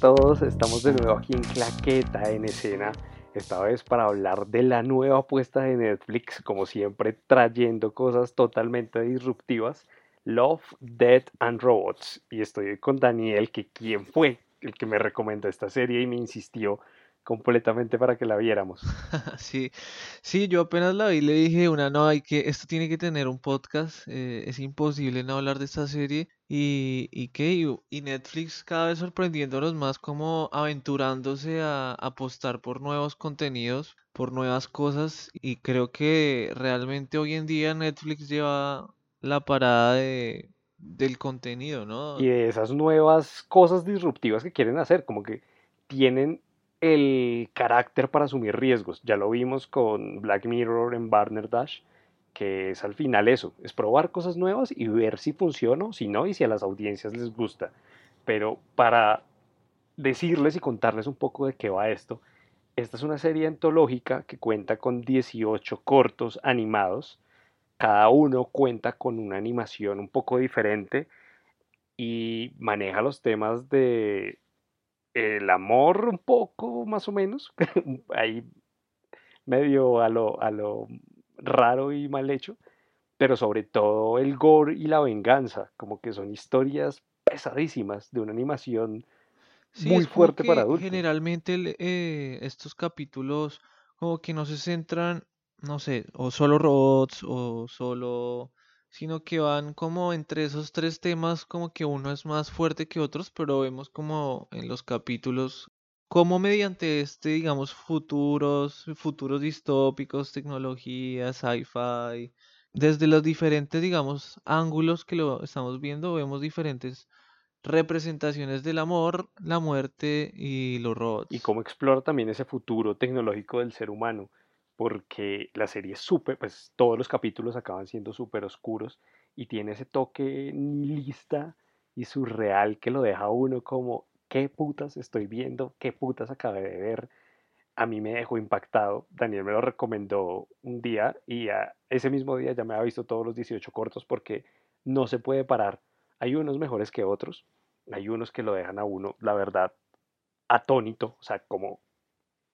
¿qué tal a todos? Estamos de nuevo aquí en Claqueta en escena, esta vez para hablar de la nueva apuesta de Netflix, como siempre trayendo cosas totalmente disruptivas, Love, Death and Robots. Y estoy con Daniel, que quien fue el que me recomendó esta serie y me insistió completamente para que la viéramos. Sí, sí, yo apenas la vi le dije una, no, hay que, esto tiene que tener un podcast, eh, es imposible no hablar de esta serie y, y qué, y, Netflix cada vez sorprendiéndonos más como aventurándose a apostar por nuevos contenidos, por nuevas cosas y creo que realmente hoy en día Netflix lleva la parada de, del contenido, ¿no? Y de esas nuevas cosas disruptivas que quieren hacer, como que tienen el carácter para asumir riesgos. Ya lo vimos con Black Mirror en Barner Dash, que es al final eso, es probar cosas nuevas y ver si funciona o si no y si a las audiencias les gusta. Pero para decirles y contarles un poco de qué va esto, esta es una serie antológica que cuenta con 18 cortos animados. Cada uno cuenta con una animación un poco diferente y maneja los temas de el amor un poco, más o menos, ahí medio a lo, a lo raro y mal hecho, pero sobre todo el gore y la venganza, como que son historias pesadísimas de una animación muy fuerte para adultos. Generalmente eh, estos capítulos como que no se centran, no sé, o solo robots o solo sino que van como entre esos tres temas, como que uno es más fuerte que otros, pero vemos como en los capítulos, como mediante este, digamos, futuros, futuros distópicos, tecnología, sci-fi, desde los diferentes, digamos, ángulos que lo estamos viendo, vemos diferentes representaciones del amor, la muerte y los robots. Y cómo explora también ese futuro tecnológico del ser humano porque la serie es súper, pues todos los capítulos acaban siendo súper oscuros y tiene ese toque nihilista y surreal que lo deja uno como, ¿qué putas estoy viendo? ¿Qué putas acabé de ver? A mí me dejó impactado. Daniel me lo recomendó un día y ese mismo día ya me había visto todos los 18 cortos porque no se puede parar. Hay unos mejores que otros, hay unos que lo dejan a uno, la verdad, atónito, o sea, como,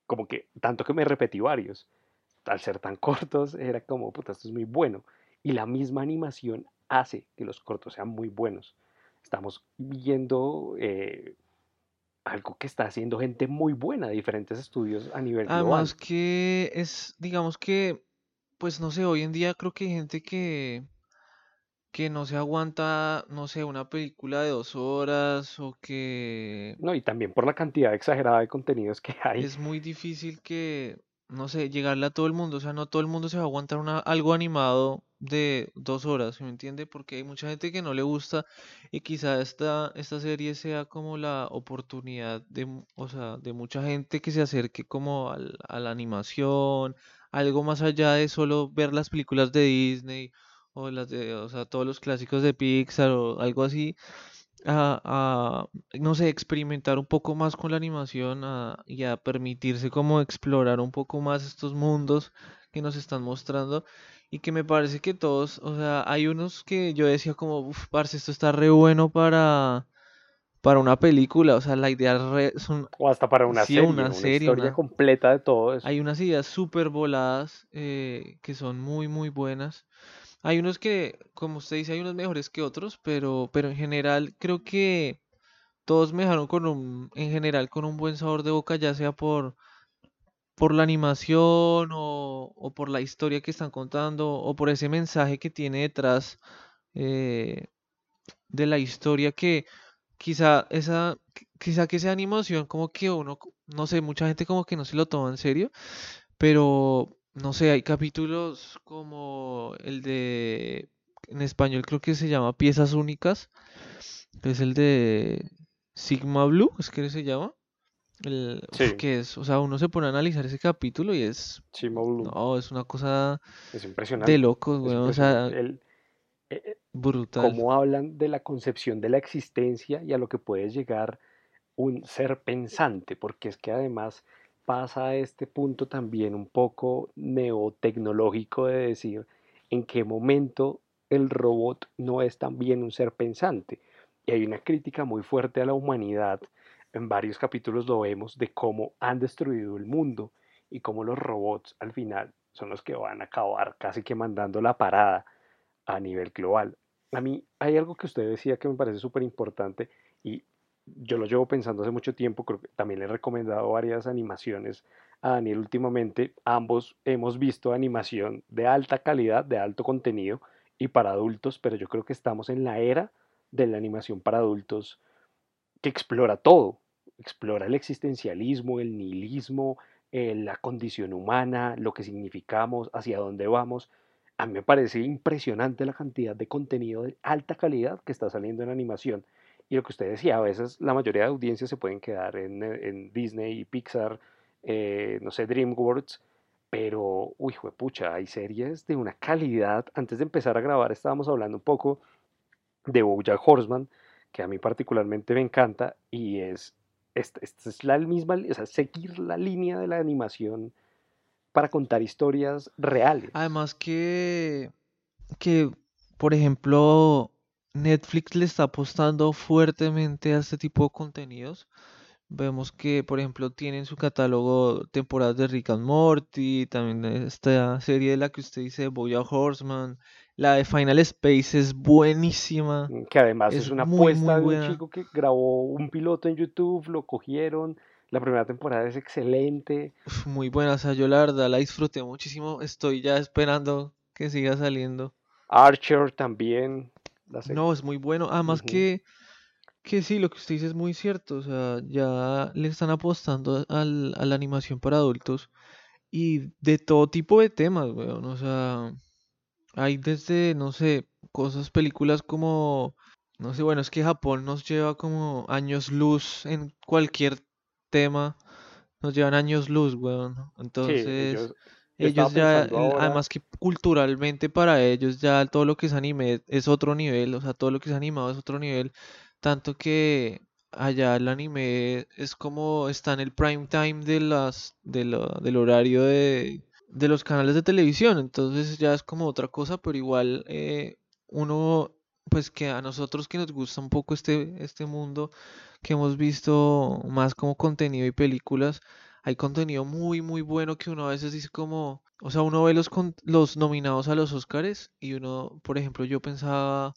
como que tanto que me repetí varios al ser tan cortos, era como, puta, esto es muy bueno. Y la misma animación hace que los cortos sean muy buenos. Estamos viendo eh, algo que está haciendo gente muy buena, diferentes estudios a nivel global. Además que es, digamos que, pues no sé, hoy en día creo que hay gente que, que no se aguanta, no sé, una película de dos horas o que... No, y también por la cantidad exagerada de contenidos que hay. Es muy difícil que, no sé, llegarle a todo el mundo. O sea, no todo el mundo se va a aguantar una, algo animado de dos horas, ¿me entiende? Porque hay mucha gente que no le gusta y quizá esta, esta serie sea como la oportunidad de, o sea, de mucha gente que se acerque como al, a la animación, algo más allá de solo ver las películas de Disney o las de, o sea, todos los clásicos de Pixar o algo así a, no sé, experimentar un poco más con la animación y a permitirse como explorar un poco más estos mundos que nos están mostrando y que me parece que todos, o sea, hay unos que yo decía como, uff, parce, esto está re bueno para para una película, o sea, la idea son o hasta para una serie, una, serie, historia completa de todo eso. Hay unas ideas súper voladas eh, que son muy muy buenas. Hay unos que, como usted dice, hay unos mejores que otros, pero, pero en general creo que todos me dejaron con un, en general con un buen sabor de boca, ya sea por, por la animación o, o por la historia que están contando o por ese mensaje que tiene detrás eh, de la historia que quizá esa quizá que esa animación como que uno no sé mucha gente como que no se lo toma en serio pero no sé, hay capítulos como el de, en español creo que se llama Piezas Únicas, que es el de Sigma Blue, es que se llama. El, que es, o sea, uno se pone a analizar ese capítulo y es, Sigma Blue. no, es una cosa es impresionante. de locos, o sea, el, eh, eh, brutal. Cómo hablan de la concepción de la existencia y a lo que puede llegar un ser pensante, porque es que además pasa a este punto también un poco neotecnológico de decir en qué momento el robot no es también un ser pensante. Y hay una crítica muy fuerte a la humanidad en varios capítulos lo vemos de cómo han destruido el mundo y cómo los robots al final son los que van a acabar casi que mandando la parada a nivel global. A mí hay algo que usted decía que me parece súper importante y yo lo llevo pensando hace mucho tiempo, creo que también le he recomendado varias animaciones a Daniel últimamente. Ambos hemos visto animación de alta calidad, de alto contenido y para adultos, pero yo creo que estamos en la era de la animación para adultos que explora todo, explora el existencialismo, el nihilismo, eh, la condición humana, lo que significamos, hacia dónde vamos. A mí me parece impresionante la cantidad de contenido de alta calidad que está saliendo en animación. Y lo que usted decía, a veces la mayoría de audiencias se pueden quedar en, en Disney, Pixar, eh, no sé, DreamWorks, pero, uy, pucha, hay series de una calidad. Antes de empezar a grabar estábamos hablando un poco de Bojack Horseman, que a mí particularmente me encanta, y es esta, es la misma, o sea, seguir la línea de la animación para contar historias reales. Además que, que, por ejemplo, Netflix le está apostando fuertemente a este tipo de contenidos. Vemos que, por ejemplo, tiene en su catálogo temporadas de Rick and Morty, también esta serie de la que usted dice, Boya Horseman, la de Final Space es buenísima. Mm, que además es, una apuesta de un chico que grabó un piloto en YouTube, lo cogieron. La primera temporada es excelente. muy buena, o sea, yo la verdad la disfruté muchísimo. Estoy ya esperando que siga saliendo. Archer también. No, es muy bueno. Además que, que sí, lo que usted dice es muy cierto. O sea, ya le están apostando al, a la animación para adultos. Y de todo tipo de temas, weón. O sea, hay desde, no sé, cosas, películas como, no sé, bueno, es que Japón nos lleva como años luz en cualquier tema, nos llevan años luz, weón. Entonces, ellos, ya, además que culturalmente para ellos ya todo lo que es anime es otro nivel, o sea, todo lo que es animado es otro nivel, tanto que allá el anime es como está en el prime time de las, de del horario de de los canales de televisión, entonces ya es como otra cosa, pero igual eh, uno, pues que a nosotros que nos gusta un poco este, este mundo, que hemos visto más como contenido y películas, hay contenido muy, muy bueno que uno a veces dice como, o sea, uno ve los, los nominados a los Oscars y uno, por ejemplo, yo pensaba,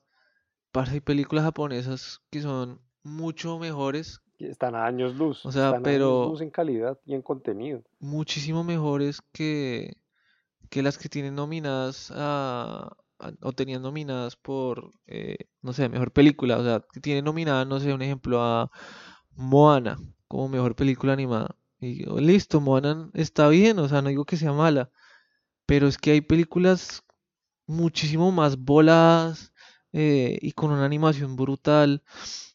para hay películas japonesas que son mucho mejores están a años luz. O sea, pero. luz en calidad y en contenido. Muchísimo mejores que, que las que tienen nominadas a, o tenían nominadas por, eh, no sé, mejor película. O sea, que tienen nominada, no sé, un ejemplo a Moana como mejor película animada. Y listo, Moana está bien, o sea, no digo que sea mala. Pero es que hay películas muchísimo más voladas eh, y con una animación brutal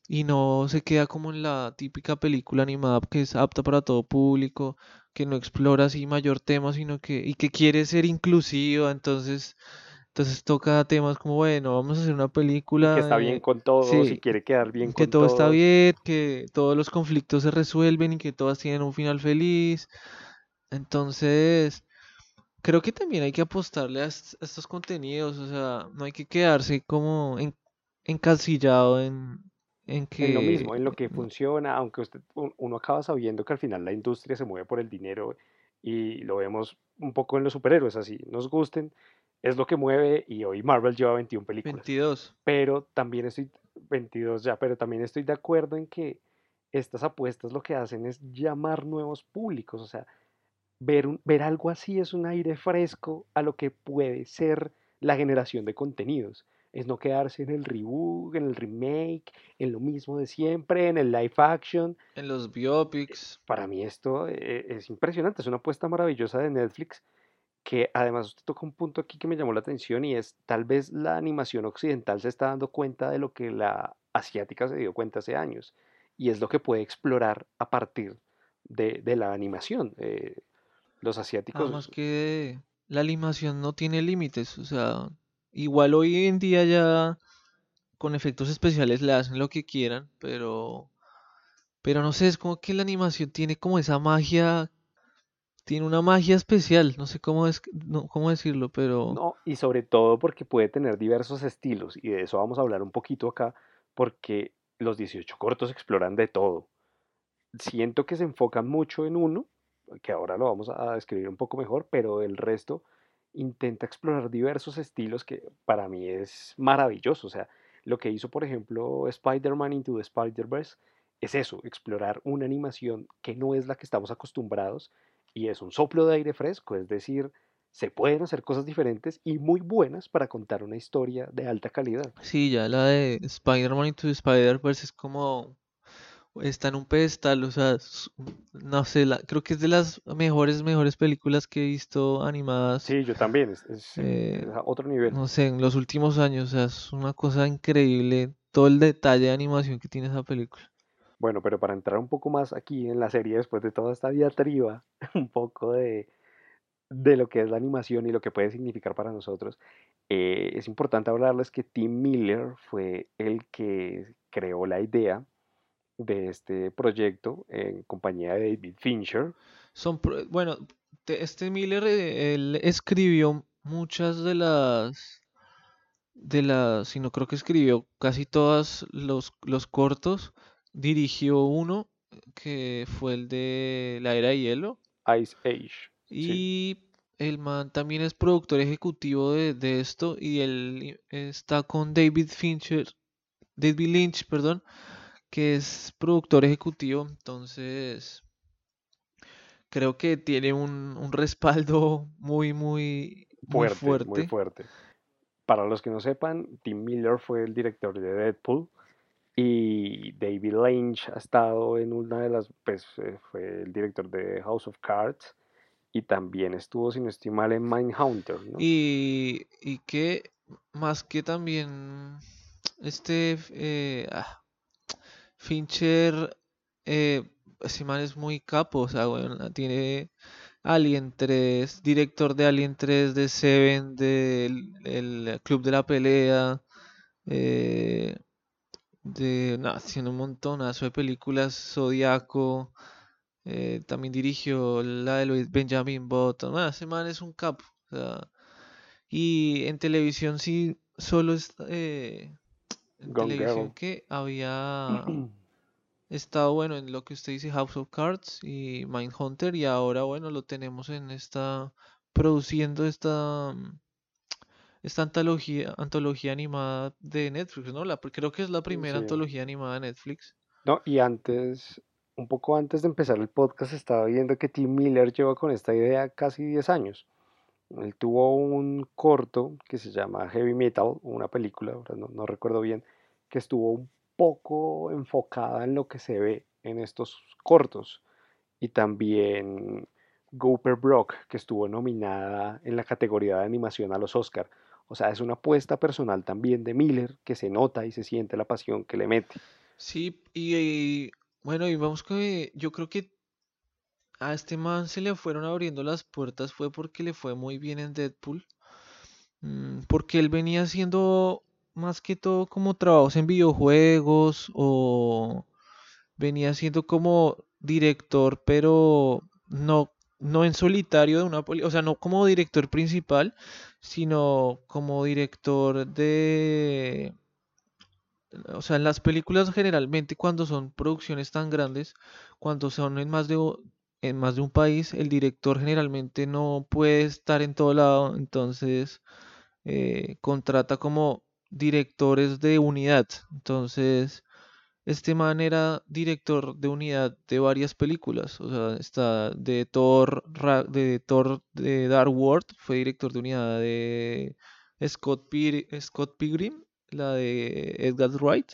y no se queda como en la típica película animada que es apta para todo público, que no explora así mayor tema, sino que y que quiere ser inclusiva, entonces entonces toca temas como, bueno, vamos a hacer una película que está bien con todos y quiere quedar bien que todo está bien, que todos los conflictos se resuelven y que todas tienen un final feliz. Entonces, creo que también hay que apostarle a, estos contenidos, o sea, no hay que quedarse como encasillado en, en, que... lo mismo, en lo que funciona, aunque usted, uno acaba sabiendo que al final la industria se mueve por el dinero y lo vemos un poco en los superhéroes, así nos gusten, es lo que mueve y hoy Marvel lleva 21 películas. 22. Pero también estoy, 22 ya, pero también estoy de acuerdo en que estas apuestas lo que hacen es llamar nuevos públicos, o sea, ver, un, ver algo así es un aire fresco a lo que puede ser la generación de contenidos es no quedarse en el reboot, en el remake, en lo mismo de siempre, en el live action. En los biopics. Para mí esto eh, es impresionante, es una apuesta maravillosa de Netflix que además usted toca un punto aquí que me llamó la atención y es tal vez la animación occidental se está dando cuenta de lo que la asiática se dio cuenta hace años y es lo que puede explorar a partir de, la animación. Eh, los asiáticos... Más que la animación no tiene límites, o sea, Igual hoy en día ya con efectos especiales le hacen lo que quieran, pero pero no sé, es como que la animación tiene como esa magia, tiene una magia especial, no sé cómo es cómo decirlo, pero No, y sobre todo porque puede tener diversos estilos y de eso vamos a hablar un poquito acá porque los 18 cortos exploran de todo. siento que se enfocan mucho en uno, que ahora lo vamos a describir un poco mejor, pero el resto intenta explorar diversos estilos que para mí es maravilloso. O sea, lo que hizo, por ejemplo, Spider-Man Into the Spider-Verse es eso, explorar una animación que no es la que estamos acostumbrados y es un soplo de aire fresco, es decir, se pueden hacer cosas diferentes y muy buenas para contar una historia de alta calidad. Sí, ya la de Spider-Man Into Spider-Verse es como está en un pedestal, o sea, no sé, la, creo que es de las mejores, mejores películas que he visto animadas. Sí, yo también, es, eh, a otro nivel. No sé, en los últimos años, o sea, es una cosa increíble todo el detalle de animación que tiene esa película. Bueno, pero para entrar un poco más aquí en la serie, después de toda esta diatriba, un poco de, de lo que es la animación y lo que puede significar para nosotros, eh, es importante hablarles que Tim Miller fue el que creó la idea de este proyecto en compañía de David Fincher. Son, bueno, este Miller, eh, él escribió muchas de las, de las, si no creo que escribió casi todos los, los cortos, dirigió uno que fue el de La Era de Hielo. Ice Age. Y el man también es productor ejecutivo de, de esto y él está con David Fincher, David Lynch, perdón, que es productor ejecutivo, entonces creo que tiene un, respaldo muy, muy, fuerte, muy fuerte. Para los que no sepan, Tim Miller fue el director de Deadpool y David Lynch ha estado en una de las, pues eh, fue el director de House of Cards y también estuvo, si no en Mindhunter. ¿no? Y, y que más que también este, eh, ah, Fincher, eh, es muy capo, o sea, bueno, tiene Alien 3, director de Alien 3, de Seven, del el Club de la Pelea, eh, de, haciendo un montonazo de películas, Zodiaco, eh, también dirigió la de Benjamin Button, ese man es un capo, o sea, y en televisión sí, solo es... Eh, televisión que había estado bueno en lo que usted dice House of Cards y Mindhunter y ahora bueno lo tenemos en esta produciendo esta esta antología antología animada de Netflix, ¿no? La, creo que es la primera antología animada de Netflix. No, y antes un poco antes de empezar el podcast estaba viendo que Tim Miller lleva con esta idea casi 10 años. Él tuvo un corto que se llama Heavy Metal, una película, no, no recuerdo bien, que estuvo un poco enfocada en lo que se ve en estos cortos. Y también Gooper Brock, que estuvo nominada en la categoría de animación a los Oscar. O sea, es una apuesta personal también de Miller que se nota y se siente la pasión que le mete. Sí, y, bueno, y vamos que yo creo que a este man se le fueron abriendo las puertas fue porque le fue muy bien en Deadpool. Mm, porque él venía haciendo más que todo como trabajos en videojuegos o venía siendo como director, pero no, no en solitario de una o sea, no como director principal, sino como director de o sea, en las películas generalmente cuando son producciones tan grandes, cuando son en más de en más de un país, el director generalmente no puede estar en todo lado, entonces eh, contrata como directores de unidad. Entonces, este man era director de unidad de varias películas. O sea, está de Thor, de Thor de Dark World, fue director de unidad de Scott, Scott Pilgrim, la de Edgar Wright.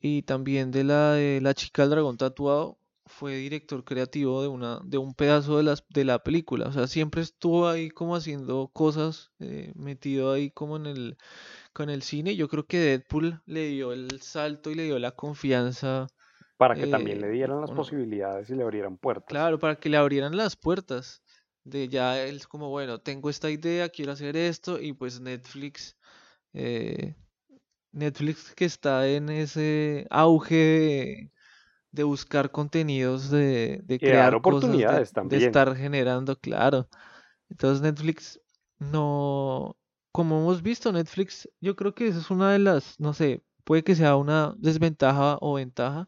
Y también de la de La chica del dragón tatuado, fue director creativo de una de un pedazo de las de la película o sea siempre estuvo ahí como haciendo cosas eh, metido ahí como en el con el cine yo creo que Deadpool le dio el salto y le dio la confianza para que también le eh, dieran las posibilidades y le abrieran puertas claro para que le abrieran las puertas de ya él como bueno tengo esta idea quiero hacer esto y pues Netflix eh, Netflix que está en ese auge de de buscar contenidos, de, crear oportunidades también. de estar generando, claro. Entonces Netflix no, como hemos visto, Netflix, yo creo que esa es una de las, no sé, puede que sea una desventaja o ventaja,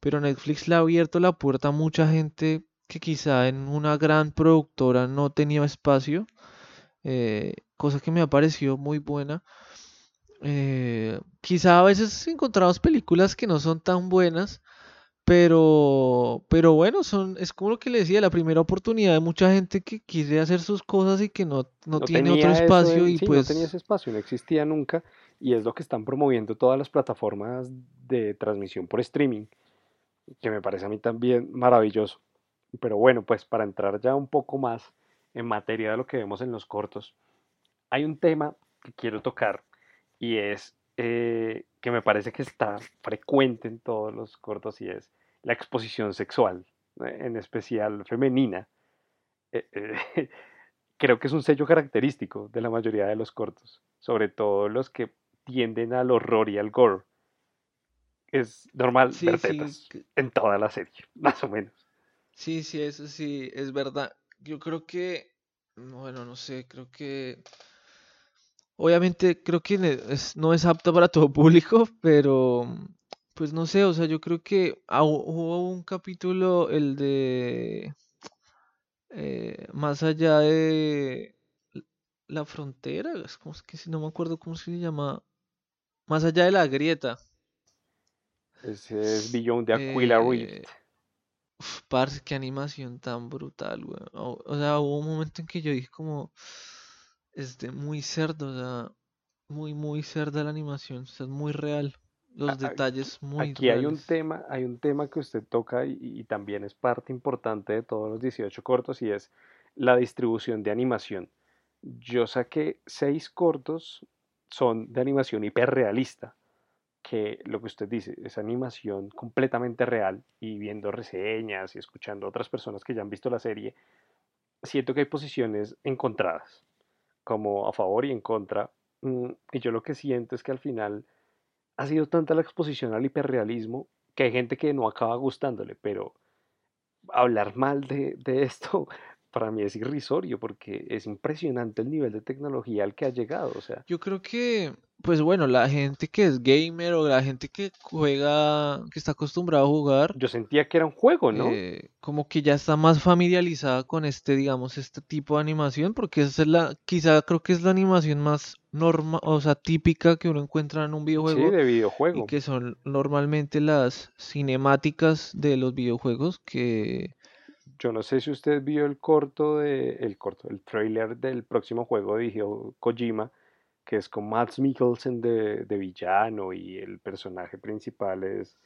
pero Netflix le ha abierto la puerta a mucha gente que quizá en una gran productora no tenía espacio, eh, cosa que me ha parecido muy buena. Eh, quizá a veces encontramos películas que no son tan buenas, pero, pero bueno, son, es como lo que le decía, la primera oportunidad de mucha gente que quiere hacer sus cosas y que no, no, No tiene otro espacio y sí, pues no tenía ese espacio, no existía nunca y es lo que están promoviendo todas las plataformas de transmisión por streaming, que me parece a mí también maravilloso. Pero bueno, pues para entrar ya un poco más en materia de lo que vemos en los cortos, hay un tema que quiero tocar y es eh, que me parece que está frecuente en todos los cortos y es la exposición sexual, eh, en especial femenina. Eh, eh, creo que es un sello característico de la mayoría de los cortos, sobre todo los que tienden al horror y al gore. Es normal sí, ver tetas en toda la serie, más o menos. sí, sí, eso sí, es verdad. Yo creo que, bueno, no sé, creo que, obviamente creo que es- no es apto para todo público, pero pues no sé, o sea, yo creo que hu- hubo un capítulo, el de eh, más allá de la frontera, es como es que si no me acuerdo cómo se llama, más allá de la grieta. Ese es Beyond the Aquila Eh, Rift. uf, parce, qué animación tan brutal. O, o sea, hubo un momento en que yo dije como, este, muy cerdo, o sea, muy, muy cerda la animación, o sea, es muy real. Los A- detalles muy Aquí hay un tema, hay un tema que usted toca y, y también es parte importante de todos los 18 cortos y es la distribución de animación. Yo saqué seis cortos, son de animación hiperrealista, que lo que usted dice es animación completamente real y viendo reseñas y escuchando a otras personas que ya han visto la serie, siento que hay posiciones encontradas, como a favor y en contra. mm, Y yo lo que siento es que al final ha sido tanta la exposición al hiperrealismo que hay gente que no acaba gustándole, pero hablar mal de, de esto para mí es irrisorio porque es impresionante el nivel de tecnología al que ha llegado. O sea, Yo creo que, pues bueno, la gente que es gamer o la gente que juega, que está acostumbrada a jugar, yo sentía que era un juego, ¿no? eh, como que ya está más familiarizada con este, digamos, este tipo de animación, porque esa es la, quizá creo que es la animación más norma, o sea, típica que uno encuentra en un Sí, videojuego de y videojuego. que son normalmente las cinemáticas de los videojuegos que, Yo no sé si usted vio el corto de, el corto, el trailer del próximo juego de Hideo Kojima, que es con Mads Mikkelsen de, de villano y el personaje principal es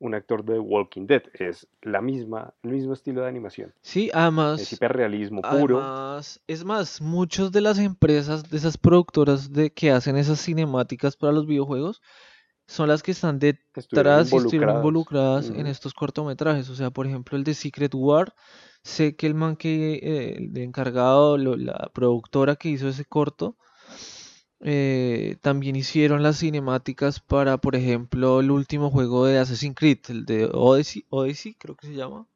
un actor de Walking Dead. Es la misma, el mismo estilo de animación. sí, Es además, hiperrealismo puro. además, es más, muchas de las empresas, de esas productoras de que hacen esas cinemáticas para los videojuegos, son las que están Estuvieron detrás y estuvieron involucradas. en estos cortometrajes. O sea, por ejemplo, el de Secret War, sé que el man que, eh, el encargado, lo- la productora que hizo ese corto, eh, también hicieron las cinemáticas para, por ejemplo, el último juego de Assassin's Creed, el de Odyssey, Odyssey creo que se llama.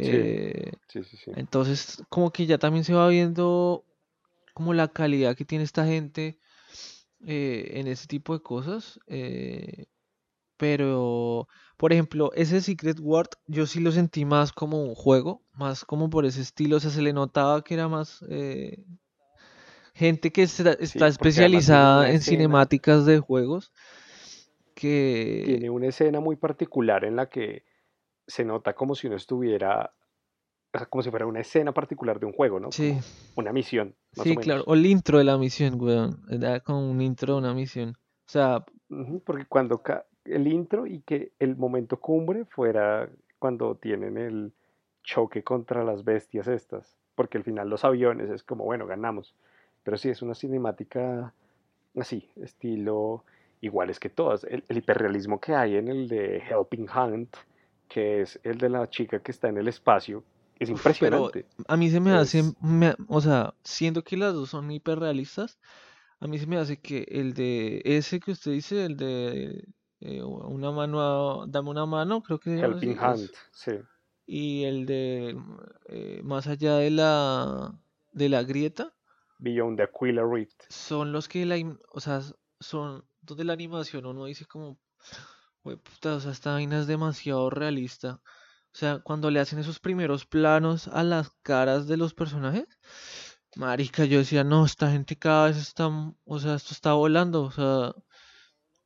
Sí, Eh, sí, sí, sí. entonces, como que ya también se va viendo como la calidad que tiene esta gente eh, en ese tipo de cosas. eh, pero, por ejemplo, ese Secret World yo sí lo sentí más como un juego, más como por ese estilo. O sea, se le notaba que era más eh, gente que está, está Sí, especializada en escena, cinemáticas de juegos que... tiene una escena muy particular en la que se nota como si uno estuviera, o sea, como si fuera una escena particular de un juego, ¿no? Sí, Como una misión, más o sí, claro. O el intro de la misión, weón. Era como un intro de una misión. O sea, Porque cuando ca- el intro y que el momento cumbre fuera cuando tienen el choque contra las bestias estas, porque al final los aviones es como, bueno, ganamos. Pero sí, es una cinemática así, estilo iguales que todas. El, el hiperrealismo que hay en el de Helping Hand, que es el de la chica que está en el espacio, es pero impresionante. a mí se me hace, Es, me- o sea, siendo que las dos son hiperrealistas, a mí se me hace que el de ese que usted dice, el de eh, una mano, a- dame una mano, creo que Helping así, Hand, sí. y el de eh, más allá de la de la grieta, Beyond the Aquila Rift. son los que la, o sea, son donde la animación uno dice como, puta, o sea, esta vaina es demasiado realista. O sea, cuando le hacen esos primeros planos a las caras de los personajes, marica, yo decía, no, esta gente cada vez está, o sea, esto está volando, o sea,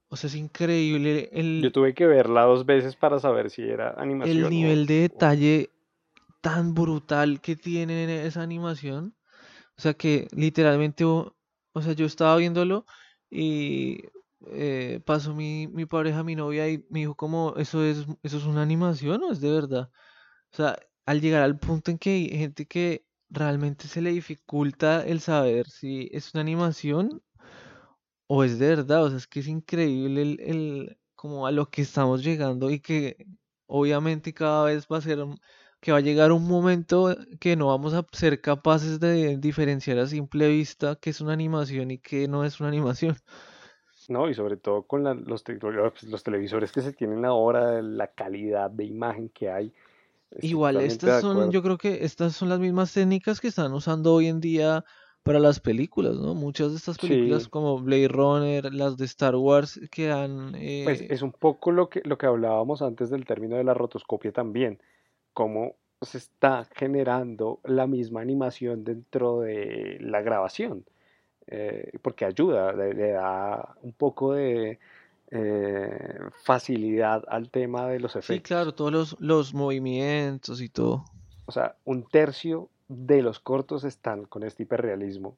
o sea, es increíble Yo el, tuve que verla dos veces para saber si era el animación o, nivel de detalle tan brutal que tiene esa animación. O sea que literalmente, o sea, yo estaba viéndolo y eh, pasó mi, mi pareja, mi novia, y me dijo como, ¿eso es, eso es una animación o es de verdad? O sea, al llegar al punto en que hay gente que realmente se le dificulta el saber si es una animación o es de verdad, o sea, es que es increíble el, el- como a lo que estamos llegando y que obviamente cada vez va a ser, que va a llegar un momento que no vamos a ser capaces de diferenciar a simple vista qué es una animación y qué no es una animación. No, y sobre todo con la- los, te- los los televisores que se tienen ahora, la calidad de imagen que hay, Igual, estas son, yo creo que estas son las mismas técnicas que están usando hoy en día para las películas, ¿no? Muchas de estas películas Sí, como Blade Runner, las de Star Wars, que han, pues eh, es un poco lo que, lo que hablábamos antes del término de la rotoscopia también, cómo se está generando la misma animación dentro de la grabación, eh, porque ayuda, le, le da un poco de eh, facilidad al tema de los sí, claro, efectos. todos los, los movimientos y todo. O sea, un tercio de los cortos están con este hiperrealismo,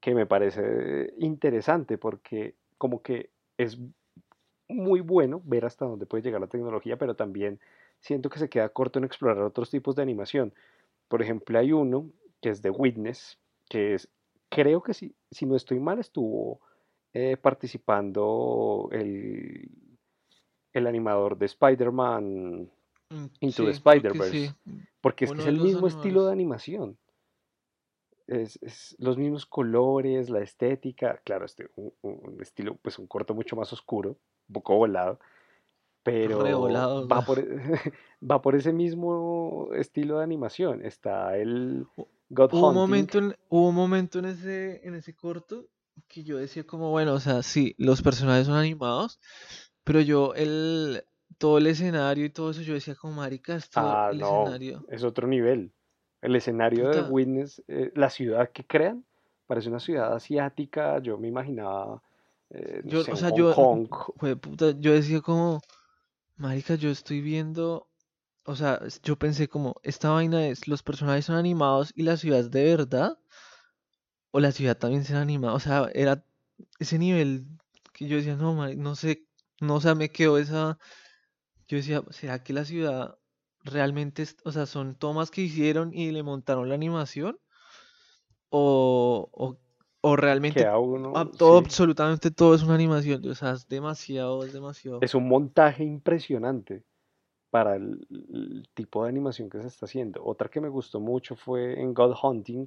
que me parece interesante porque como que es muy bueno ver hasta dónde puede llegar la tecnología, pero también siento que se queda corto en explorar otros tipos de animación. Por ejemplo, hay uno que es The Witness, que es, creo que si, si no estoy mal, estuvo eh, participando el, el animador de Spider-Man Mm, Into the Sí, sí. Spider-Verse, porque es que es el mismo estilo de animación. Es, es los mismos colores, la estética, claro, este, un, un estilo, pues un corto mucho más oscuro, un poco volado, pero va por, e- va por ese mismo estilo de animación. Está el God Hubo un momento en, hubo un momento en ese, en ese corto que yo decía como, bueno, o sea, sí, los personajes son animados, pero yo el, todo el escenario y todo eso, yo decía como, marica, esto, Ah, el no, escenario, es otro nivel. El escenario de Witness, eh, la ciudad que crean, parece una ciudad asiática. Yo me imaginaba, eh, no yo, sé, o sea, Hong yo, Kong. fue puta, yo decía como, marica, yo estoy viendo, o sea, yo pensé como, esta vaina es, los personajes son animados y la ciudad es de verdad, o la ciudad también se anima, o sea, era ese nivel que yo decía, no, mari- no sé, no, o sea, me quedó esa, yo decía, ¿será que la ciudad realmente, es- o sea, son tomas que hicieron y le montaron la animación? ¿O, o, o realmente uno, ah, todo, sí. absolutamente todo es una animación? O sea, es demasiado, es demasiado. Es un montaje impresionante para el, tipo de animación que se está haciendo. Otra que me gustó mucho fue en God Hunting,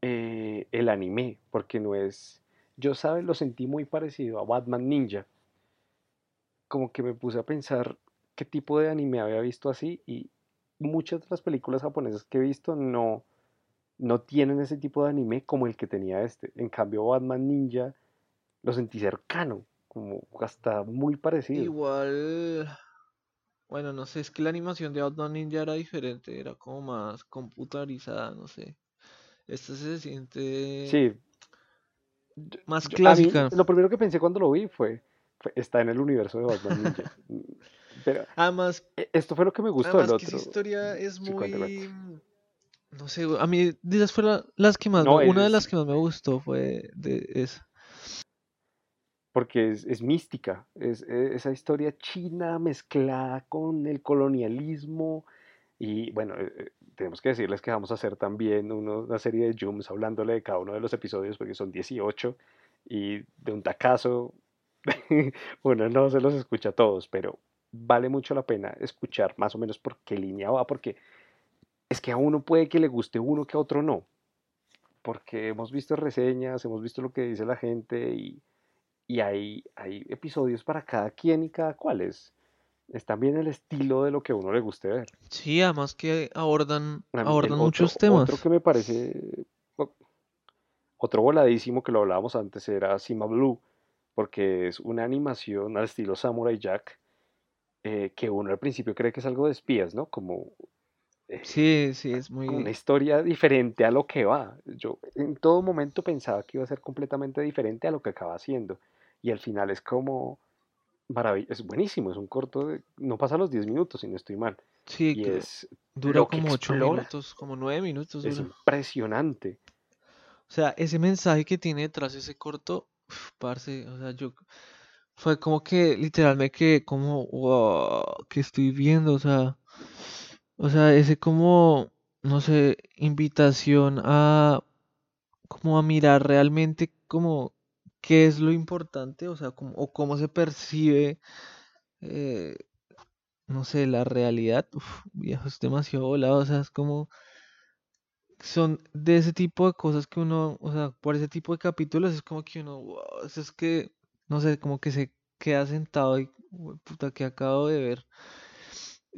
eh, el anime, porque no es, yo sabes, lo sentí muy parecido a Batman Ninja, como que me puse a pensar qué tipo de anime había visto así y muchas de las películas japonesas que he visto no, no tienen ese tipo de anime como el que tenía este. En cambio, Batman Ninja lo sentí cercano, como hasta muy parecido. Igual, bueno, no sé, es que la animación de Outdoor Ninja era diferente, era como más computarizada, no sé. Esta se siente Sí, más yo- a mí clásica. lo primero que pensé cuando lo vi fue, fue, está en el universo de Batman Ninja. Pero Además, eh, esto fue lo que me gustó del que esa otro. historia es muy, no sé, a mí de esas fue la- las que más me, No, una de las que más me gustó fue de esa. Porque es, es mística, es, eh, esa historia china mezclada con el colonialismo y bueno, eh, eh, tenemos que decirles que vamos a hacer también uno- una serie de Zooms hablándole de cada uno de los episodios porque son 18 y de un tacazo uno no se los escucha a todos, pero vale mucho la pena escuchar más o menos por qué línea va, porque es que a uno puede que le guste uno que a otro no, porque hemos visto reseñas, hemos visto lo que dice la gente y, y hay, hay episodios para cada quien y cada cual es. Es también el estilo de lo que a uno le guste ver. Sí, además que abordan, abordan muchos otro, otro temas. que me parece, o- otro voladísimo que lo hablábamos antes era Cima Blue, porque es una animación al estilo Samurai Jack, eh, que uno al principio cree que es algo de espías, ¿no? Como Sí, sí, es como una muy... historia diferente a lo que va. Yo en todo momento pensaba que iba a ser completamente diferente a lo que acaba siendo. Y al final es como maravilloso, es buenísimo, es un corto de, no pasa los 10 minutos, si no estoy mal. Sí, Y creo- es dura que como ocho explora, minutos, como nueve minutos es impresionante. O sea, ese mensaje que tiene detrás ese corto, uf, parce, o sea, yo fue como que literal me quedé como, wow, ¿qué estoy viendo? O sea, o sea, ese como, no sé, invitación a como a mirar realmente como qué es lo importante, o sea, como, o cómo se percibe, eh, no sé, la realidad, uf, viejo, es demasiado volado, o sea, es como son de ese tipo de cosas que uno, o sea, por ese tipo de capítulos es como que uno, wow, es que, no sé, como que se queda sentado y, "Hue puta, que acabo de ver.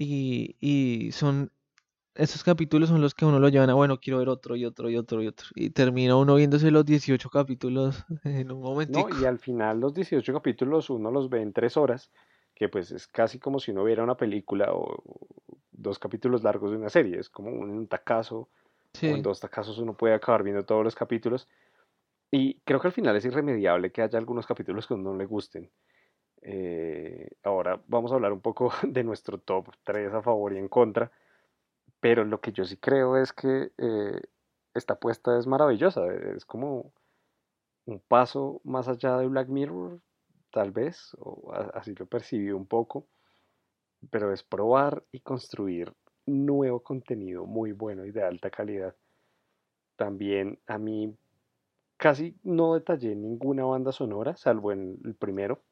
Y, y son, esos capítulos son los que uno lo llevan a, bueno, quiero ver otro y otro y otro y otro. Y termina uno viéndose los 18 capítulos en un ¿no? momentico. Y al final los 18 capítulos uno los ve en tres horas, que pues es casi como si uno viera una película o dos capítulos largos de una serie, es como un, un tacazo o en Sí, dos tacazos uno puede acabar viendo todos los capítulos. Y creo que al final es irremediable que haya algunos capítulos que a uno no le gusten. Eh, ahora vamos a hablar un poco de nuestro top 3 a favor y en contra, pero lo que yo sí creo es que eh, esta apuesta es maravillosa, es como un paso más allá de Black Mirror, tal vez, o así lo percibí un poco, pero es probar y construir nuevo contenido muy bueno y de alta calidad. También a mí casi no detallé ninguna banda sonora, salvo en el primero,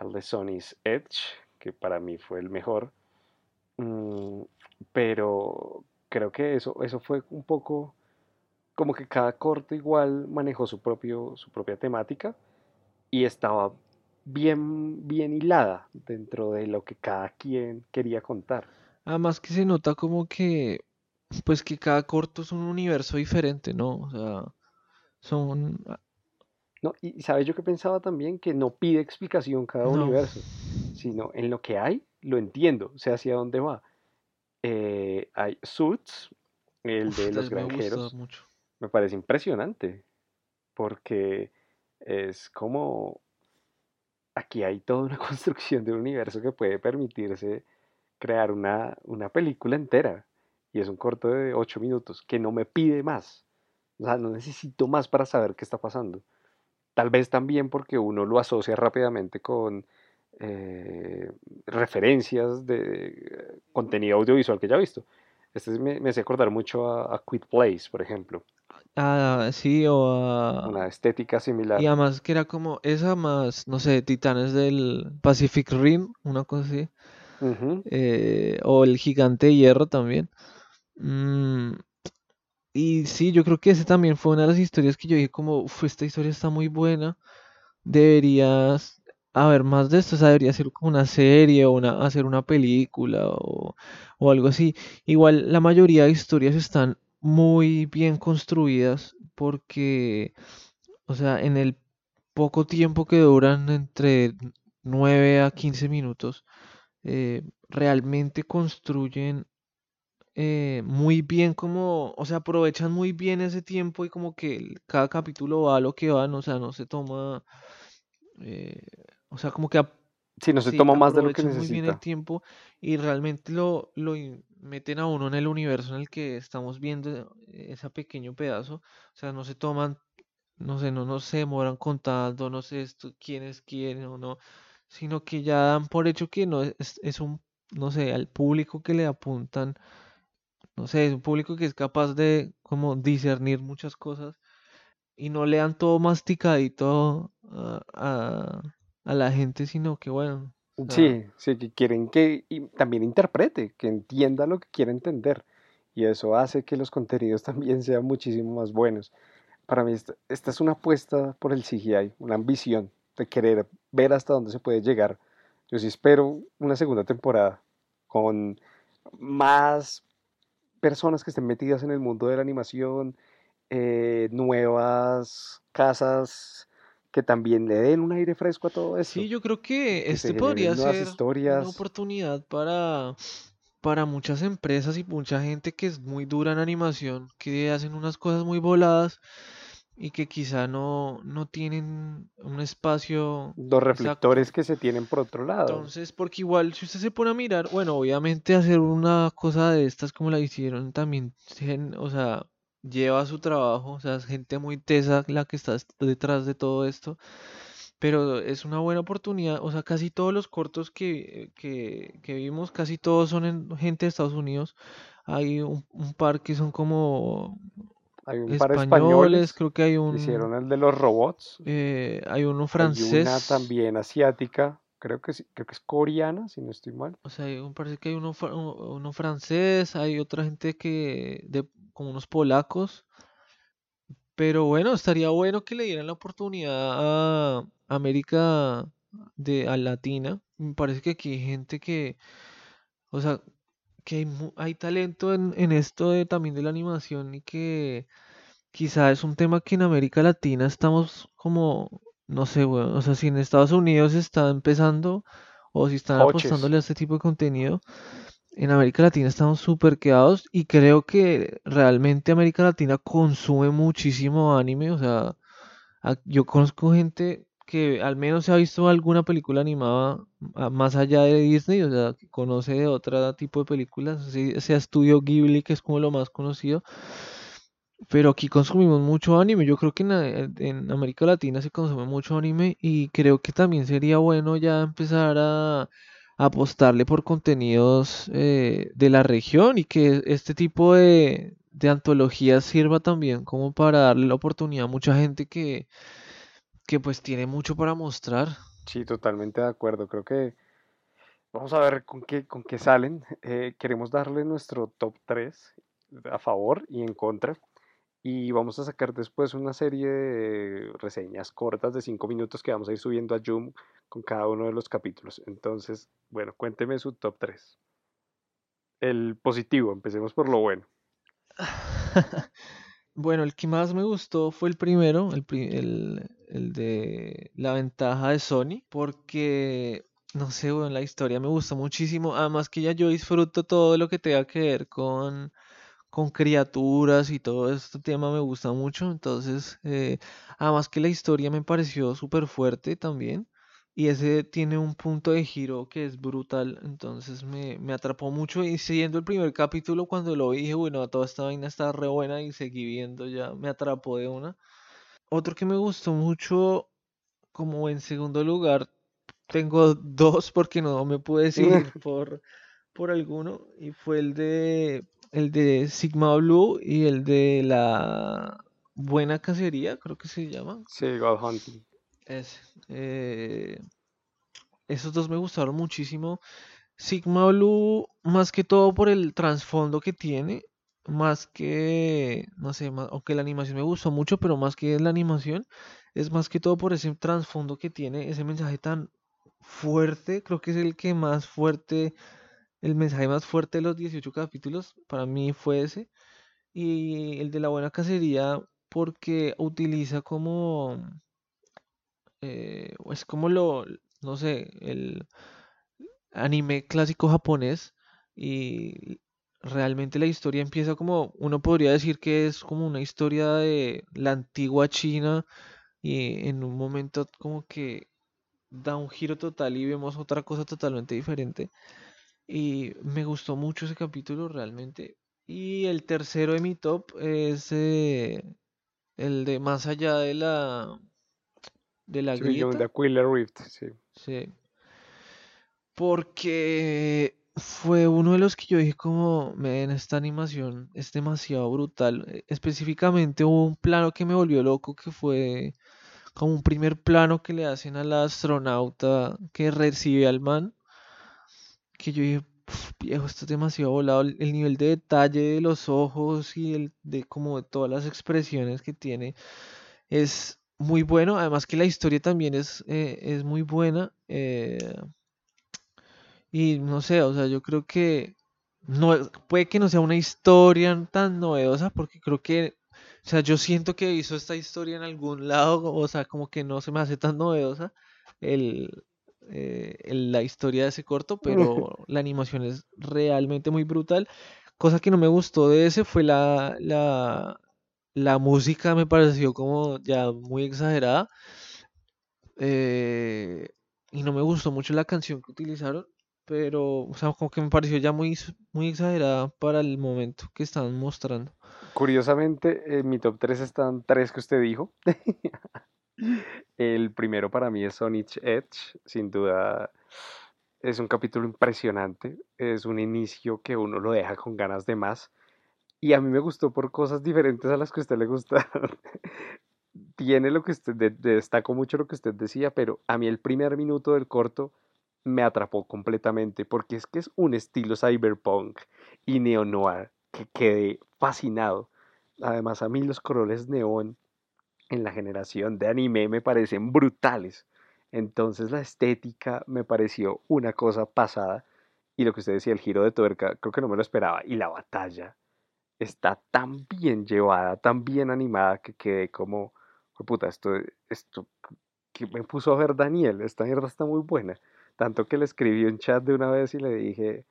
el de Sony's Edge, que para mí fue el mejor. Mm, pero creo que eso, eso fue un poco como que cada corto igual manejó su propio, su propia temática y estaba bien, bien hilada dentro de lo que cada quien quería contar. además que se nota como que, pues que cada corto es un universo diferente, ¿no? O sea, son, ¿no? Y sabes yo que pensaba también que no pide explicación cada no, universo, sino en lo que hay, lo entiendo, sé hacia dónde va. Eh, hay Suits, el uf, de los me granjeros, mucho. me parece impresionante, porque es como aquí hay toda una construcción de un universo que puede permitirse crear una, una película entera. Y es un corto de 8 minutos que no me pide más. O sea, no necesito más para saber qué está pasando. Tal vez también porque uno lo asocia rápidamente con eh, referencias de contenido audiovisual que ya ha visto. Este es- me, me hace acordar mucho a, a Quit Place, por ejemplo. Ah, sí, o Una a... estética Y similar. además que era como esa más, no sé, Titanes del Pacific Rim, una cosa así. Eh, o el Gigante de Hierro también. Mm, y sí, yo creo que ese también fue una de las historias que yo dije como, "Uf, esta historia está muy buena. Deberías haber más de esto, o sea, debería ser como una serie o una, hacer una película o, o algo así. Igual la mayoría de historias están muy bien construidas porque, o sea, en el poco tiempo que duran entre 9 a 15 minutos, eh, realmente construyen eh, muy bien como, o sea, aprovechan muy bien ese tiempo y como que el- cada capítulo va a lo que van, o sea, no se toma, eh, o sea, como que ap- Si no se sí, toma más de lo que aprovechan muy bien el necesita. tiempo y realmente lo, lo in- meten a uno en el universo en el que estamos viendo ese pequeño pedazo, o sea, no se toman, no sé, no, no se demoran contando, no sé esto, quién es quién o no, sino que ya dan por hecho que no es, es un, no sé, al público que le apuntan no sé, es un público que es capaz de como discernir muchas cosas y no le dan todo masticadito a, a, a la gente, sino que bueno, Sí, sí, que quieren que y también interprete, que entienda lo que quiere entender. Y eso hace que los contenidos también sean muchísimo más buenos. Para mí esta, esta es una apuesta por el CGI, una ambición de querer ver hasta dónde se puede llegar. Yo sí espero una segunda temporada con más personas que estén metidas en el mundo de la animación, eh, nuevas casas que también le den un aire fresco a todo esto. Sí, yo creo que que este podría ser una oportunidad para, para muchas empresas y mucha gente que es muy dura en animación, que hacen unas cosas muy voladas y que quizá no, no tienen un espacio Los exacto. reflectores que se tienen por otro lado. Entonces, porque igual si usted se pone a mirar, bueno, obviamente hacer una cosa de estas como la hicieron también, o sea, lleva su trabajo, o sea, es gente muy tesa la que está est- detrás de todo esto, pero es una buena oportunidad, o sea, casi todos los cortos que, que, que vimos, casi todos son en gente de Estados Unidos, hay un, un par que son como Hay un par españoles, españoles creo que hay un, hicieron el de los robots. eh, hay uno Hay una francés. también asiática, creo que creo que es coreana, si no estoy mal. O sea, parece que hay uno, uno francés, hay otra gente que, de, como unos polacos, pero bueno, estaría bueno que le dieran la oportunidad a América de, a Latina. Me parece que aquí hay gente que, o sea, que hay, hay talento en, en esto de, también de la animación y que quizá es un tema que en América Latina estamos como, no sé, weón, o sea, si en Estados Unidos está empezando o si están apostándole a este tipo de contenido, en América Latina estamos súper quedados y creo que realmente América Latina consume muchísimo anime, o sea, a- yo conozco gente que al menos se ha visto alguna película animada más allá de Disney, o sea, que conoce de otro tipo de películas, así sea Estudio Ghibli, que es como lo más conocido, pero aquí consumimos mucho anime. Yo creo que en, a- en América Latina se consume mucho anime y creo que también sería bueno ya empezar a, a apostarle por contenidos eh, de la región y que este tipo de, de antologías sirva también como para darle la oportunidad a mucha gente que, que pues tiene mucho para mostrar. Sí, totalmente de acuerdo. Creo que vamos a ver con qué, con qué salen. Eh, queremos darle nuestro top 3 a favor y en contra. Y vamos a sacar después una serie de reseñas cortas de 5 minutos que vamos a ir subiendo a Joom con cada uno de los capítulos. Entonces, bueno, cuénteme su top 3. El positivo, empecemos por lo bueno. Bueno, el que más me gustó fue el primero, el, el, el de la ventaja de Sony, porque, no sé, bueno, la historia me gustó muchísimo. Además que ya yo disfruto todo lo que tenga que ver con, con criaturas y todo este tema me gusta mucho. Entonces, eh, además que la historia me pareció súper fuerte también. Y ese tiene un punto de giro que es brutal. Entonces me, me atrapó mucho. Y siguiendo el primer capítulo, cuando lo vi, dije, bueno, toda esta vaina está re buena. Y seguí viendo ya. Me atrapó de una. Otro que me gustó mucho, como en segundo lugar, tengo dos porque no me pude decidir por, por alguno. Y fue el de el de Sigma Blue y el de la Buena Cacería, creo que se llama. Sí, God Hunting. Ese. eh, esos dos me gustaron muchísimo. Sigma Blue, más que todo por el trasfondo que tiene, más que, no sé, más- aunque la animación me gustó mucho, pero más que la animación, es más que todo por ese trasfondo que tiene, ese mensaje tan fuerte, creo que es el que más fuerte, el mensaje más fuerte de los 18 capítulos, para mí fue ese. Y el de la buena cacería, porque utiliza como eh, es como lo, no sé, el anime clásico japonés y realmente la historia empieza como, uno podría decir que es como una historia de la antigua China y en un momento como que da un giro total y vemos otra cosa totalmente diferente y me gustó mucho ese capítulo realmente. Y el tercero de mi top es eh, el de más allá de la de la Sí, grieta. the Aquila Rift, sí. Sí, porque fue uno de los que yo dije como, en esta animación es demasiado brutal. Eh, Específicamente hubo un plano que me volvió loco que fue como un primer plano que le hacen a la astronauta que recibe al man, que yo dije, "Pf, viejo, esto es demasiado volado. El, el nivel de detalle de los ojos y el de como de todas las expresiones que tiene es muy bueno. Además que la historia también es, eh, es muy buena. eh, y no sé, o sea, yo creo que no, puede que no sea una historia tan novedosa, porque creo que O sea, yo siento que hizo esta historia en algún lado, o sea, como que no se me hace tan novedosa el, eh, el- la historia de ese corto, pero la animación es realmente muy brutal. Cosa que no me gustó de ese fue la, la, la música, me pareció como ya muy exagerada. eh, y no me gustó mucho la canción que utilizaron, pero, o sea, como que me pareció ya muy, muy exagerada para el momento que estaban mostrando. Curiosamente, en mi top 3 están tres que usted dijo. El primero para mí es Sonic Edge, sin duda es un capítulo impresionante, es un inicio que uno lo deja con ganas de más y a mí me gustó por cosas diferentes a las que a usted le gustaron. Tiene lo que usted, de- destaco mucho lo que usted decía, pero a mí el primer minuto del corto me atrapó completamente porque es que es un estilo cyberpunk y neo-noir que quedé fascinado. Además, a mí los colores neón en la generación de anime me parecen brutales. Entonces la estética me pareció una cosa pasada. Y lo que usted decía, el giro de tuerca, creo que no me lo esperaba. Y la batalla está tan bien llevada, tan bien animada que quedé como, "Jue puta, esto, esto que me puso a ver Daniel, esta mierda está muy buena. Tanto que le escribí un chat de una vez y le dije,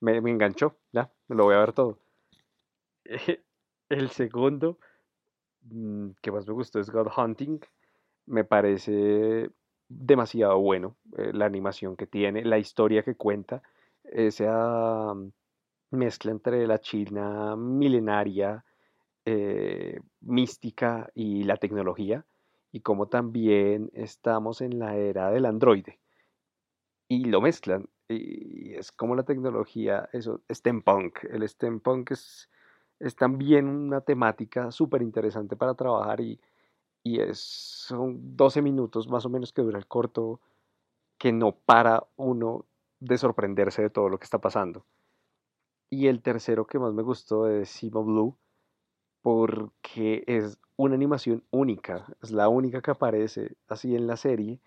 me, me enganchó, ya, me lo voy a ver todo. El segundo mm, que más me gustó es God Hunting. Me parece demasiado bueno eh, la animación que tiene, la historia que cuenta, esa mm, mezcla entre la China milenaria, eh, mística y la tecnología, y como también estamos en la era del androide, y lo mezclan, y es como la tecnología, eso, steampunk. El steampunk es, también una temática súper interesante para trabajar y y es, son 12 minutos más o menos que dura el corto, que no para uno de sorprenderse de todo lo que está pasando. Y el tercero que más me gustó es Sima Blue, porque es una animación única, es la única que aparece así en la serie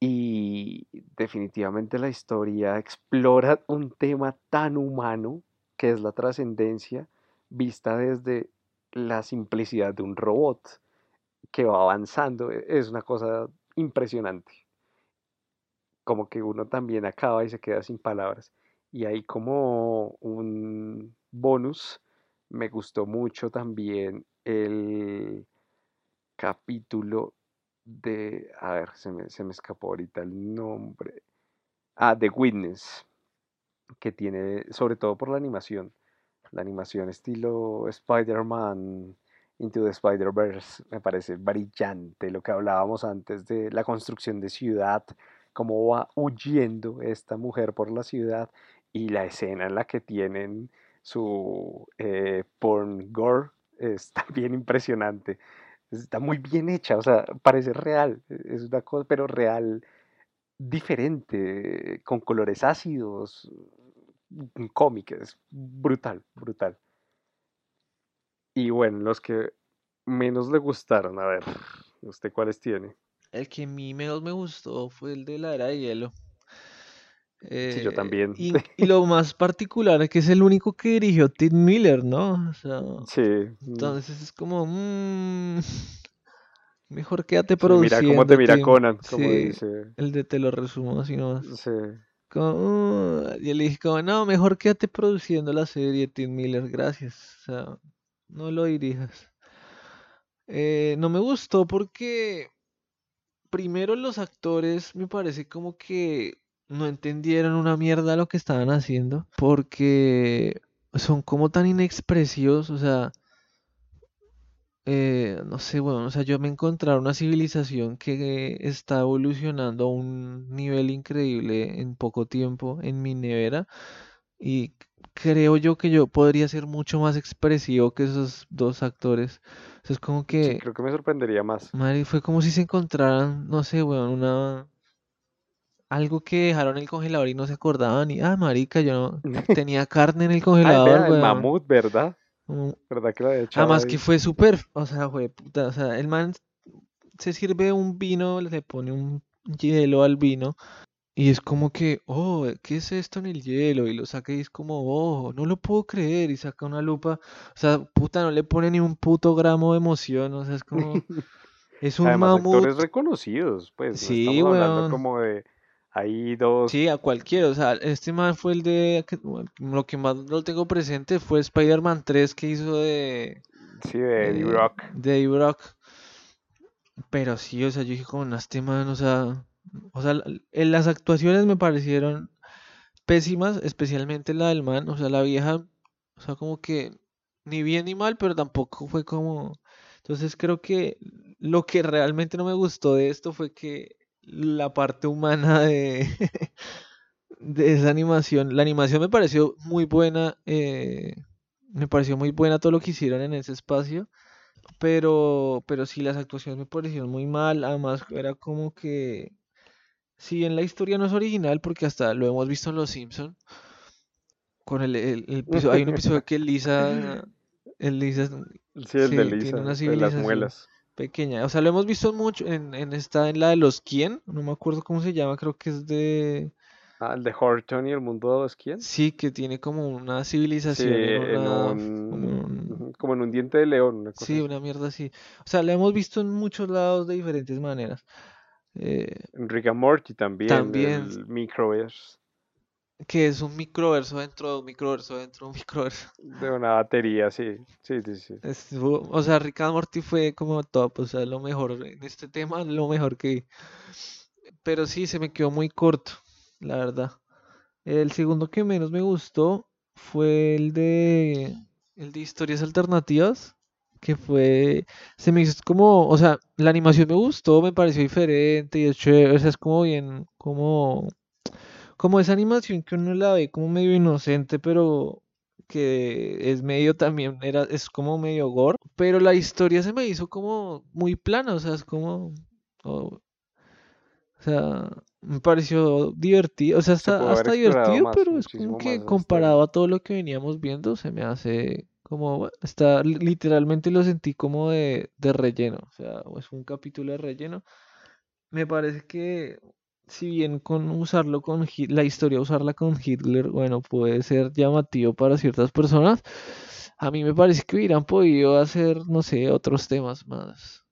y definitivamente la historia explora un tema tan humano que es la trascendencia vista desde la simplicidad de un robot que va avanzando. e- Es una cosa impresionante. Como que uno también acaba y se queda sin palabras. Y ahí como un bonus, me gustó mucho también el capítulo de, a ver, se me, se me escapó ahorita el nombre. Ah, The Witness, que tiene, sobre todo por la animación, la animación estilo Spider-Man Into the Spider-Verse me parece brillante. Lo que hablábamos antes de la construcción de ciudad, cómo va huyendo esta mujer por la ciudad y la escena en la que tienen su eh, porn gore es también impresionante. Está muy bien hecha, o sea, parece real, es una cosa, pero real diferente, con colores ácidos, un cómic, es brutal, brutal. Y bueno, los que menos le gustaron, a ver, ¿usted cuáles tiene? El que a mí menos me gustó fue el de la era de hielo. Sí, yo Eh, también. y, y lo más particular es que es el único que dirigió Tim Miller, ¿no? O sea, Sí, mm, entonces es como, mm, mejor quédate sí, mira cómo te produciendo, mira Tim. Conan, como Sí, dice. el de te lo resumo así nomás. Sí, Como, "Uh", y él dije como, no, mejor quédate produciendo la serie, Tim Miller, gracias. O sea, no lo dirijas. Eh, no me gustó porque primero los actores me parece como que no entendieron una mierda lo que estaban haciendo porque son como tan inexpresivos, o sea, eh, no sé, bueno, o sea, yo me encontré una civilización que está evolucionando a un nivel increíble en poco tiempo en mi nevera y creo yo que yo podría ser mucho más expresivo que esos dos actores. O sea, es como sí, que, creo que me sorprendería más. madre, fue como si se encontraran, no sé, weón, una algo que dejaron en el congelador y no se acordaban y, ah, marica, yo no tenía carne en el Ay, congelador, vea, el mamut, ¿verdad? Como- ¿Verdad que lo había echado Además que fue súper, o sea, fue puta, o sea, el man se sirve un vino, le pone un hielo al vino y es como que, oh, ¿qué es esto en el hielo? Y lo saca y es como, oh, no lo puedo creer. Y saca una lupa. O sea, puta, no le pone ni un puto gramo de emoción. O sea, es como, es un Además, mamut. actores reconocidos, pues no Sí, estamos hablando como de ahí dos, Sí, a cualquiera. O sea, este man fue el de, lo que más lo tengo presente fue Spider-Man 3 que hizo de, sí, de Eddie de, Brock. de Eddie Brock. Pero sí, o sea, yo dije como, "No, este man, o sea, o sea, en las actuaciones me parecieron pésimas, especialmente la del man, o sea, la vieja, o sea, como que ni bien ni mal, pero tampoco fue como... Entonces creo que lo que realmente no me gustó de esto fue que la parte humana de, de esa animación, la animación me pareció muy buena, eh, me pareció muy buena todo lo que hicieron en ese espacio, pero, pero sí las actuaciones me parecieron muy mal, además era como que, si bien la historia no es original, porque hasta lo hemos visto en Los Simpson, con el, el- el episodio, hay un episodio que Lisa, el Lisa Sí, el de sí, tiene una de las muelas. Pequeña, o sea, lo hemos visto mucho en, en esta, en la de los quién, no me acuerdo cómo se llama, creo que es de, Ah, el de Horton y el mundo de los quién. sí, que tiene como una Sí, civilización en en una, un, como un- ujú, como en un diente de león, una cosa sí, así. una mierda así, o sea, la hemos visto en muchos lados de diferentes maneras, eh, Rick and Morty también, también, el Microverse que es un microverso dentro de un microverso dentro de un microverso. de una batería, sí, sí, sí, sí. Estuvo- o sea, Rick and Morty fue como top, o sea, lo mejor en este tema, lo mejor que vi. Pero sí, se me quedó muy corto, la verdad. El segundo que menos me gustó fue el de el de historias alternativas, que fue se me hizo como, o sea, la animación me gustó, me pareció diferente y es chévere, o sea, es como bien, como como esa animación que uno la ve como medio inocente, pero que es medio también era es como medio gore, pero la historia se me hizo como muy plana, o sea, es como oh, o sea, me pareció divertido, o sea, Se hasta, hasta divertido, más, pero es como que comparado historia. a todo lo que veníamos viendo, se me hace como, está, li- literalmente lo sentí como de, de relleno, o sea, es un capítulo de relleno. Me parece que si bien con usarlo con la historia, usarla con Hitler, bueno, puede ser llamativo para ciertas personas, a mí me parece que hubieran podido hacer, no sé, otros temas más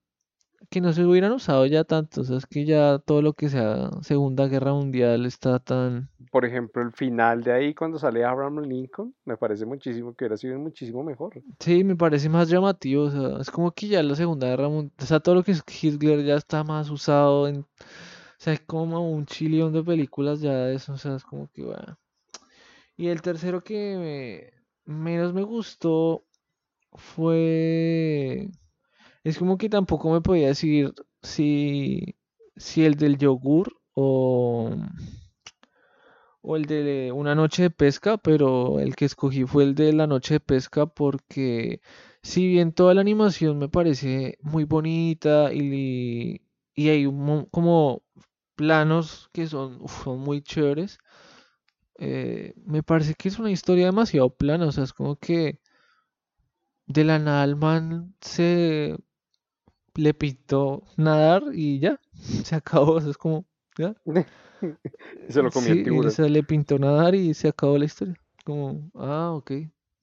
que no se hubieran usado ya tanto, o sea, es que ya todo lo que sea Segunda Guerra Mundial está tan... Por ejemplo, el final de ahí, cuando sale Abraham Lincoln, me parece muchísimo que hubiera sido muchísimo mejor. Sí, me parece más llamativo, o sea, es como que ya la Segunda Guerra Mundial, o sea, todo lo que es Hitler ya está más usado en... Sea, es como un chillón de películas ya de eso, o sea, es como que, bueno. Y el tercero que me- menos me gustó fue... Es como que tampoco me podía decir si, si el del yogur o... o el de una noche de pesca, pero el que escogí fue el de la noche de pesca porque si bien toda la animación me parece muy bonita y, y hay un mo- como planos que son, uf, son muy chéveres, eh, me parece que es una historia demasiado plana, o sea, es como que de la nada al man se le pintó nadar y ya, se acabó, o sea, es como, ya. Se lo comió Sí, se le pintó nadar y se acabó la historia. Como, ah, ok,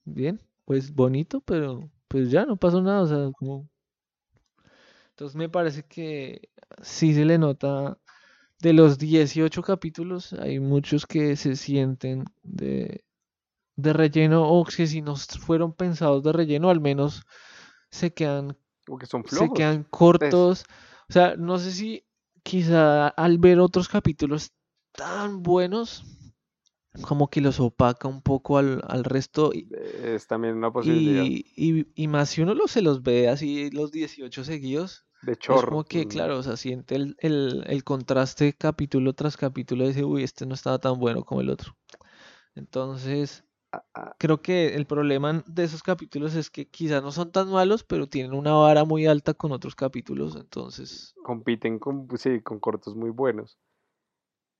bien, pues bonito, pero pues ya no pasó nada, o sea, como... Entonces me parece que sí se le nota, de los 18 capítulos, hay muchos que se sienten de, de relleno o que si no fueron pensados de relleno, al menos se quedan, Porque son se flojos. quedan Pues, cortos. O sea, no sé si quizá al ver otros capítulos tan buenos, como que los opaca un poco al, al resto. Y, es también una posibilidad. y, y- y más si uno lo, se los ve así los 18 seguidos, De es chorro. como que, claro, o sea, siente el, el, el contraste capítulo tras capítulo y dice, uy, este no estaba tan bueno como el otro. Entonces, creo que el problema de esos capítulos es que quizás no son tan malos, pero tienen una vara muy alta con otros capítulos. Entonces, compiten con, pues, sí, con cortos muy buenos.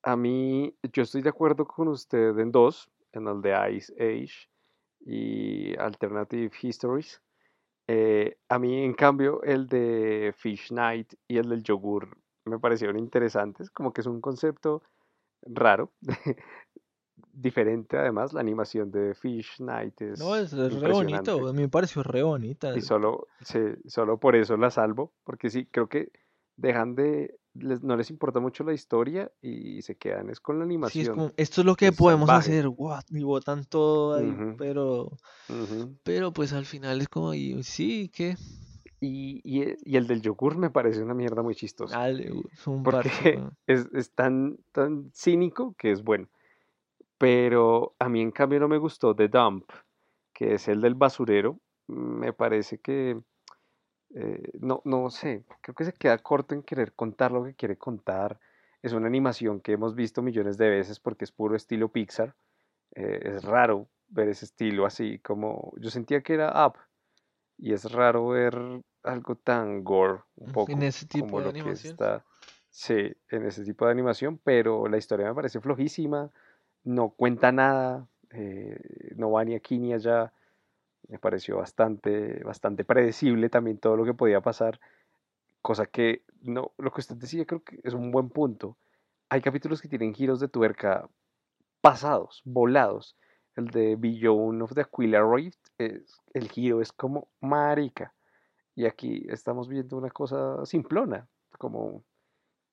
A mí, yo estoy de acuerdo con usted en dos, en el de Ice Age y Alternative Histories. Eh, a mí, en cambio, el de Fish Night y el del yogur me parecieron interesantes, como que es un concepto raro. Diferente además, la animación de Fish Knight es No, es, es re bonito, a mí me pareció re bonita. Y solo, sí, solo por eso la salvo, porque sí, creo que dejan de, les- no les importa mucho la historia y se quedan es con la Sí, es animación, como, esto es lo que que es podemos salvaje. hacer, what, y botan todo ahí, pero, pero pues al final es como, y, sí, ¿qué? Y, y e- y el del yogur me parece una mierda muy chistosa, Dale, u- es un porque parche, es, es tan, tan cínico que es bueno. Pero a mí en cambio no me gustó The Dump, que es el del basurero. Me parece que, eh, no, no sé, creo que se queda corto en querer contar lo que quiere contar. Es una animación que hemos visto millones de veces porque es puro estilo Pixar. Eh, es raro ver ese estilo así como yo sentía que era Up y es raro ver algo tan gore un En poco ese tipo como de lo que está sí, en ese tipo de animación, pero la historia me parece flojísima, no cuenta nada, eh, no va ni aquí ni allá. Me pareció bastante, bastante predecible también todo lo que podía pasar, cosa que no, lo que usted decía creo que es un buen punto. Hay capítulos que tienen giros de tuerca pasados, volados. El de Beyond of the Aquila Rift, es- el giro es como marica. Y aquí estamos viendo una cosa simplona, como,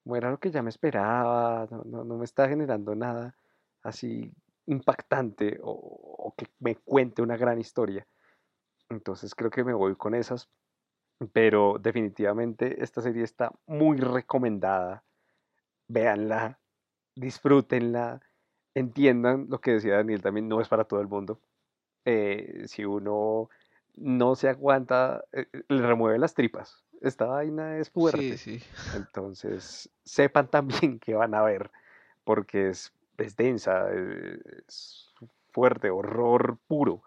como era lo que ya me esperaba, no, no- me está generando nada así impactante o que me cuente una gran historia. Entonces creo que me voy con esas, pero definitivamente esta serie está muy recomendada. Véanla, disfrútenla, entiendan lo que decía Daniel también, no es para todo el mundo. Eh, si uno no se aguanta, eh, eh, le remueve las tripas. Esta vaina es Sí, fuerte. sí. Entonces, sepan también que van a ver, porque es, es densa, eh, es fuerte, horror puro,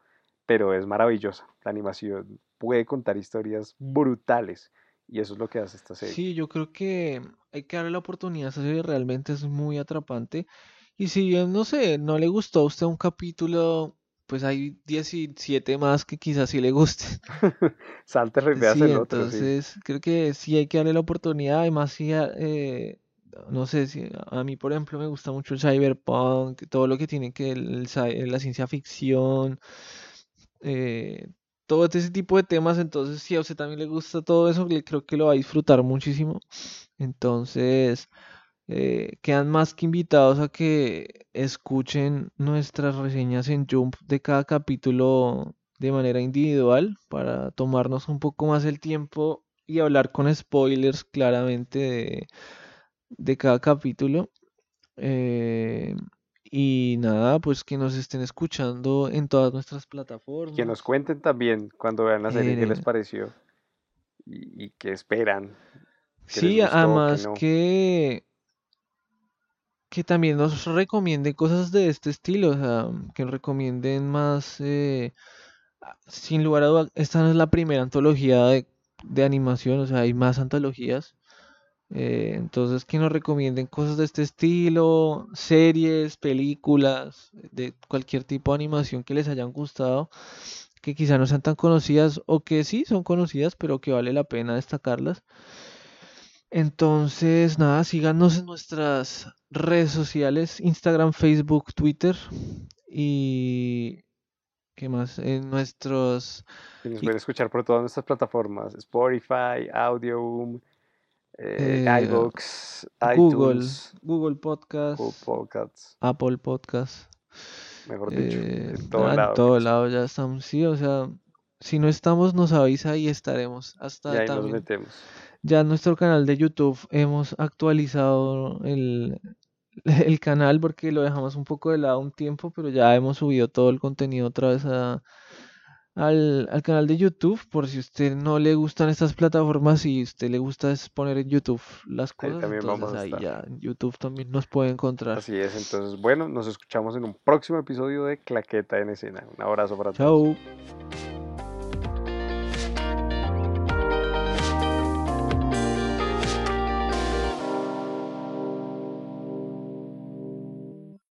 pero es maravillosa. La animación puede contar historias brutales y eso es lo que hace esta serie. Sí, yo creo que hay que darle la oportunidad a esa serie, realmente es muy atrapante. Y si bien, no sé, no le gustó a usted un capítulo, pues hay 17 más que quizás sí le gusten. Salte, veas Sí, el otro, sí. entonces creo que sí hay que darle la oportunidad. Además, sí, eh, no sé si a mí, por ejemplo, me gusta mucho el cyberpunk, todo lo que tiene que el, el la ciencia ficción, eh, todo ese tipo de temas. Entonces, si a usted también le gusta todo eso, creo que lo va a disfrutar muchísimo. Entonces, eh, quedan más que invitados a que escuchen nuestras reseñas en Jump de cada capítulo de manera individual para tomarnos un poco más el tiempo y hablar con spoilers claramente de, de cada capítulo. Eh, y nada, pues que nos estén escuchando en todas nuestras Y que nos plataformas. cuenten también cuando vean la serie qué les Eh, pareció y, y qué esperan, qué sí, gustó, además no. que que también nos recomienden cosas de este estilo, o sea, que recomienden más, eh, ah, sin lugar a dudas, esta no es la primera antología de, de animación, o sea, hay más antologías, eh, entonces que nos recomienden cosas de este estilo, series, películas, de cualquier tipo de animación que les hayan gustado, que quizá no sean tan conocidas o que sí son conocidas, pero que vale la pena destacarlas. Entonces, nada, síganos en nuestras redes sociales, Instagram, Facebook, Twitter y ¿qué más? En nuestros Y nos pueden escuchar por todas nuestras plataformas, Spotify, Audioboom, eh, eh, iVoox, Google, iTunes, Google Google Podcast, Podcasts, Apple Podcast, mejor dicho, eh, en todo ah, en lado todo ya estamos, sí, o sea, si no estamos nos avisa y estaremos. y Hasta ahí nos metemos. ya en nuestro canal de YouTube hemos actualizado el, el canal porque lo dejamos un poco de lado un tiempo, pero ya hemos subido todo el contenido otra vez a, al, al canal de YouTube. Por si a usted no le gustan estas plataformas y a usted le gusta es poner en YouTube las Ahí cosas, también entonces ahí ya en YouTube también nos puede encontrar. Así es, entonces bueno, nos escuchamos en un próximo episodio de Claqueta en Escena. Un abrazo para todos. Chao.